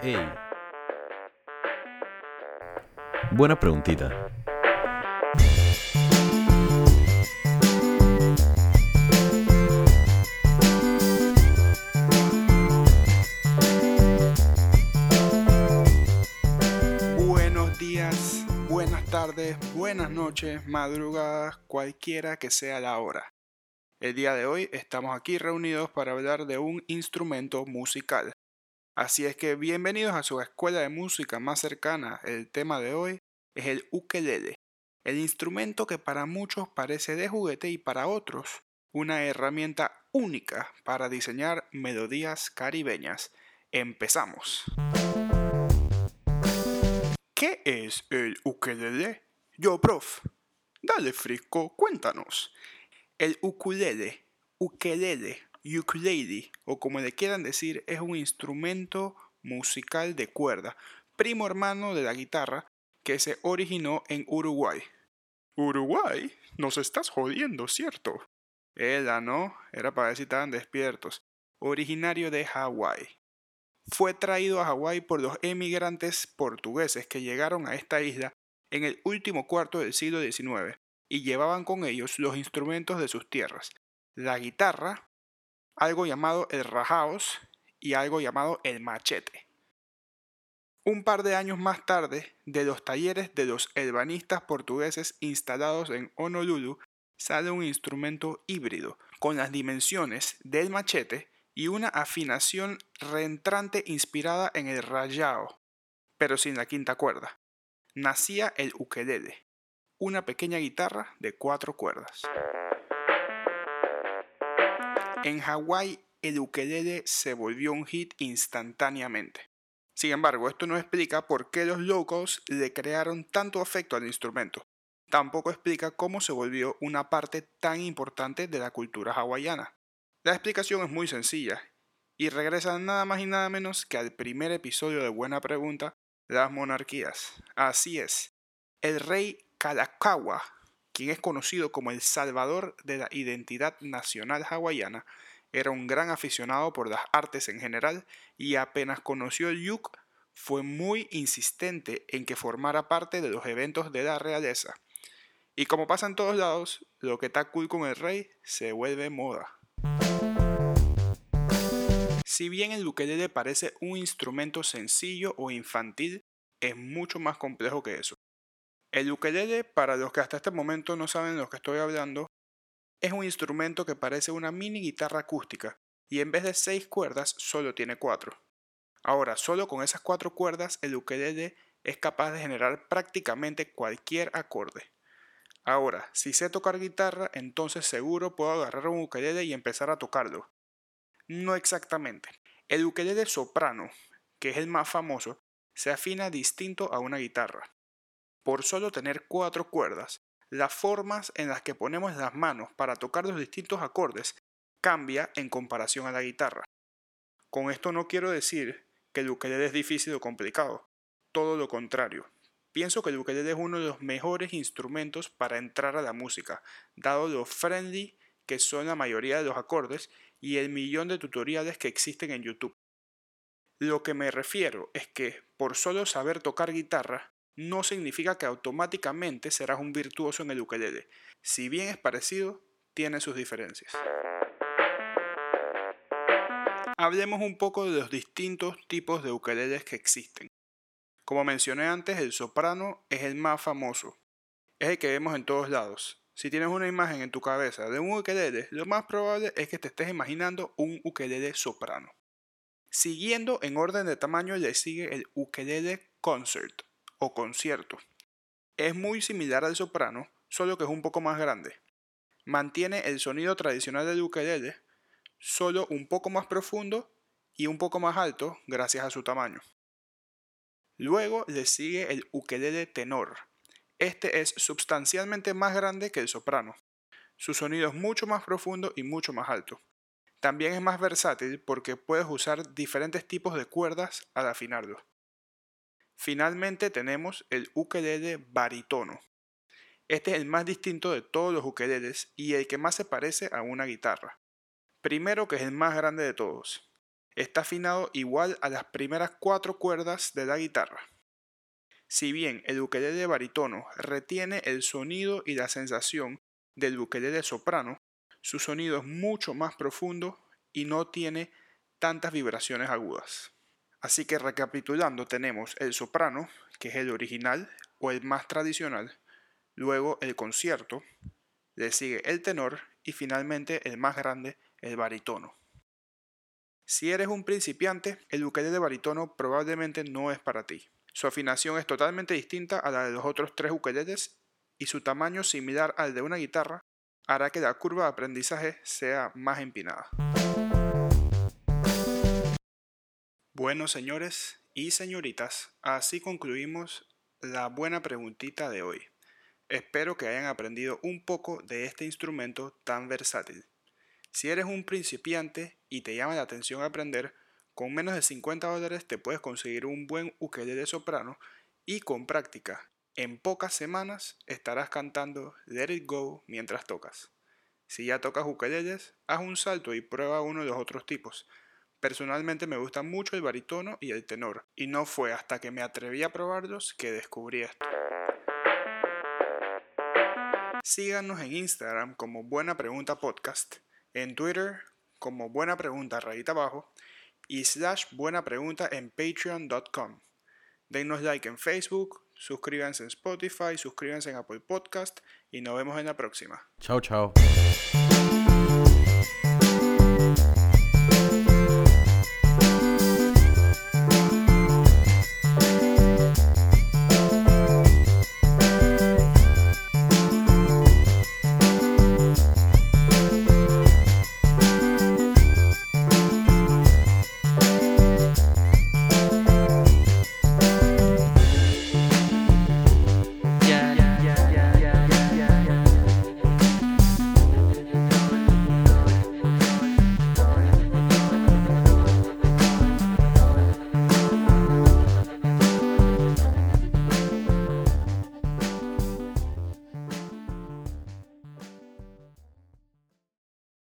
Ey. Buena preguntita. Buenos días, buenas tardes, buenas noches, madrugadas, cualquiera que sea la hora. El día de hoy estamos aquí reunidos para hablar de un instrumento musical. Así es que bienvenidos a su escuela de música más cercana. El tema de hoy es el ukelele, el instrumento que para muchos parece de juguete y para otros una herramienta única para diseñar melodías caribeñas. Empezamos. ¿Qué es el ukelele? Yo, prof. Dale, Frisco, cuéntanos. El ukulele, ukelele, ukulele, o como le quieran decir, es un instrumento musical de cuerda, primo hermano de la guitarra, que se originó en Uruguay. ¿Uruguay? Nos estás jodiendo, ¿cierto? Era, ¿no? Era para ver si estaban despiertos. Originario de Hawái fue traído a Hawái por los emigrantes portugueses que llegaron a esta isla en el último cuarto del siglo XIX y llevaban con ellos los instrumentos de sus tierras, la guitarra, algo llamado el rajaos y algo llamado el machete. Un par de años más tarde, de los talleres de los elbanistas portugueses instalados en Honolulu, sale un instrumento híbrido con las dimensiones del machete y una afinación reentrante inspirada en el rayao, pero sin la quinta cuerda. Nacía el ukelele, una pequeña guitarra de cuatro cuerdas. En Hawái, el ukelele se volvió un hit instantáneamente. Sin embargo, esto no explica por qué los locals le crearon tanto afecto al instrumento. Tampoco explica cómo se volvió una parte tan importante de la cultura hawaiana. La explicación es muy sencilla y regresa nada más y nada menos que al primer episodio de Buena Pregunta, las monarquías. Así es, el rey Kalakaua, quien es conocido como el salvador de la identidad nacional hawaiana, era un gran aficionado por las artes en general y apenas conoció el yuk fue muy insistente en que formara parte de los eventos de la realeza. Y como pasa en todos lados, lo que está cool con el rey se vuelve moda. Si bien el ukelele parece un instrumento sencillo o infantil, es mucho más complejo que eso. El ukelele, para los que hasta este momento no saben de lo que estoy hablando, es un instrumento que parece una mini guitarra acústica y en vez de seis cuerdas solo tiene cuatro. Ahora, solo con esas cuatro cuerdas el ukelele es capaz de generar prácticamente cualquier acorde. Ahora, si sé tocar guitarra, entonces seguro puedo agarrar un ukelele y empezar a tocarlo. No exactamente. El ukelele soprano, que es el más famoso, se afina distinto a una guitarra. Por solo tener cuatro cuerdas, las formas en las que ponemos las manos para tocar los distintos acordes cambia en comparación a la guitarra. Con esto no quiero decir que el ukelele es difícil o complicado, todo lo contrario. Pienso que el ukelele es uno de los mejores instrumentos para entrar a la música, dado lo friendly que son la mayoría de los acordes y el millón de tutoriales que existen en YouTube. Lo que me refiero es que por solo saber tocar guitarra no significa que automáticamente serás un virtuoso en el ukelele. Si bien es parecido, tiene sus diferencias. Hablemos un poco de los distintos tipos de ukeleles que existen. Como mencioné antes, el soprano es el más famoso. Es el que vemos en todos lados. Si tienes una imagen en tu cabeza de un ukelele, lo más probable es que te estés imaginando un ukelele soprano. Siguiendo en orden de tamaño le sigue el ukelele concert o concierto. Es muy similar al soprano, solo que es un poco más grande. Mantiene el sonido tradicional del ukelele, solo un poco más profundo y un poco más alto gracias a su tamaño. Luego le sigue el ukelele tenor, este es sustancialmente más grande que el soprano. Su sonido es mucho más profundo y mucho más alto. También es más versátil porque puedes usar diferentes tipos de cuerdas al afinarlo. Finalmente tenemos el ukelele baritono. Este es el más distinto de todos los ukeleles y el que más se parece a una guitarra. Primero que es el más grande de todos. está afinado igual a las primeras cuatro cuerdas de la guitarra. Si bien el ukelele de barítono retiene el sonido y la sensación del ukelele soprano, su sonido es mucho más profundo y no tiene tantas vibraciones agudas. Así que recapitulando tenemos el soprano, que es el original o el más tradicional, luego el concierto, le sigue el tenor y finalmente el más grande, el barítono. Si eres un principiante, el ukelele de barítono probablemente no es para ti. Su afinación es totalmente distinta a la de los otros tres ukeleles y su tamaño similar al de una guitarra hará que la curva de aprendizaje sea más empinada. Bueno, señores y señoritas, así concluimos la buena preguntita de hoy. Espero que hayan aprendido un poco de este instrumento tan versátil. Si eres un principiante y te llama la atención aprender, con menos de 50 dólares te puedes conseguir un buen ukelele soprano y con práctica, en pocas semanas estarás cantando Let It Go mientras tocas. Si ya tocas ukeleles, haz un salto y prueba uno de los otros tipos. Personalmente me gusta mucho el baritono y el tenor, y no fue hasta que me atreví a probarlos que descubrí esto. Síganos en Instagram como Buena Pregunta Podcast, en Twitter como Buena Pregunta rayita abajo y slash Buena Pregunta en patreon.com. Denos like en Facebook, suscríbanse en Spotify, suscríbanse en Apple Podcast y nos vemos en la próxima. Chao, chao.